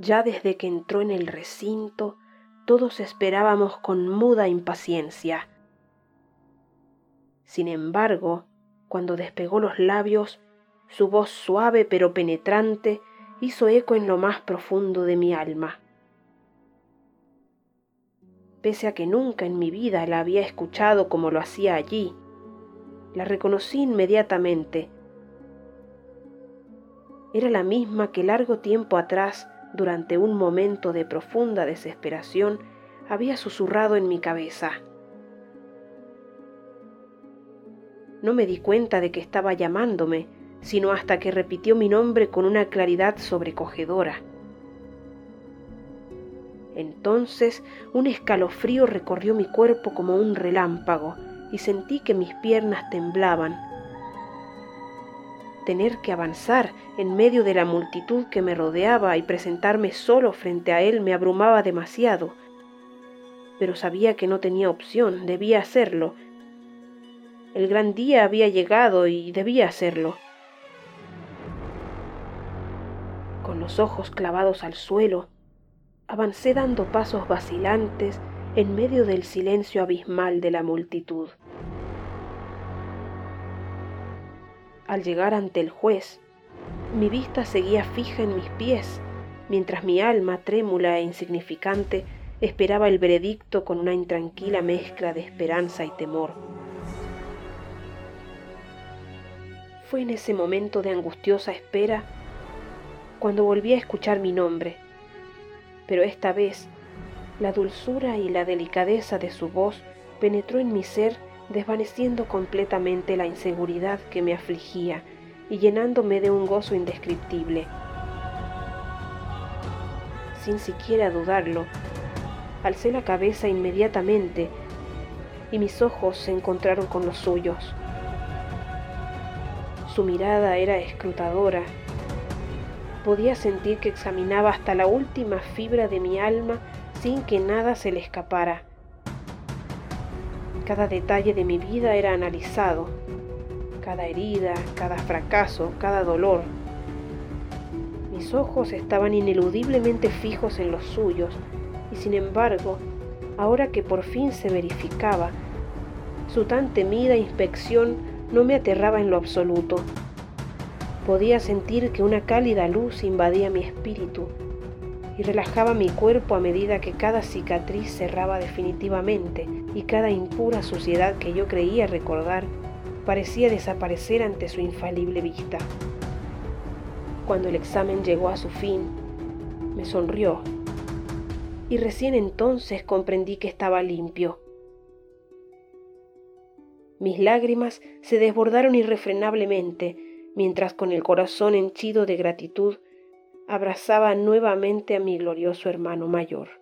Ya desde que entró en el recinto, todos esperábamos con muda impaciencia. Sin embargo, cuando despegó los labios, su voz suave pero penetrante hizo eco en lo más profundo de mi alma. Pese a que nunca en mi vida la había escuchado como lo hacía allí, la reconocí inmediatamente. Era la misma que largo tiempo atrás durante un momento de profunda desesperación, había susurrado en mi cabeza. No me di cuenta de que estaba llamándome, sino hasta que repitió mi nombre con una claridad sobrecogedora. Entonces un escalofrío recorrió mi cuerpo como un relámpago y sentí que mis piernas temblaban tener que avanzar en medio de la multitud que me rodeaba y presentarme solo frente a él me abrumaba demasiado. Pero sabía que no tenía opción, debía hacerlo. El gran día había llegado y debía hacerlo. Con los ojos clavados al suelo, avancé dando pasos vacilantes en medio del silencio abismal de la multitud. Al llegar ante el juez, mi vista seguía fija en mis pies, mientras mi alma, trémula e insignificante, esperaba el veredicto con una intranquila mezcla de esperanza y temor. Fue en ese momento de angustiosa espera cuando volví a escuchar mi nombre, pero esta vez la dulzura y la delicadeza de su voz penetró en mi ser desvaneciendo completamente la inseguridad que me afligía y llenándome de un gozo indescriptible. Sin siquiera dudarlo, alcé la cabeza inmediatamente y mis ojos se encontraron con los suyos. Su mirada era escrutadora. Podía sentir que examinaba hasta la última fibra de mi alma sin que nada se le escapara. Cada detalle de mi vida era analizado, cada herida, cada fracaso, cada dolor. Mis ojos estaban ineludiblemente fijos en los suyos y sin embargo, ahora que por fin se verificaba, su tan temida inspección no me aterraba en lo absoluto. Podía sentir que una cálida luz invadía mi espíritu y relajaba mi cuerpo a medida que cada cicatriz cerraba definitivamente y cada impura suciedad que yo creía recordar parecía desaparecer ante su infalible vista. Cuando el examen llegó a su fin, me sonrió y recién entonces comprendí que estaba limpio. Mis lágrimas se desbordaron irrefrenablemente mientras con el corazón henchido de gratitud abrazaba nuevamente a mi glorioso hermano mayor.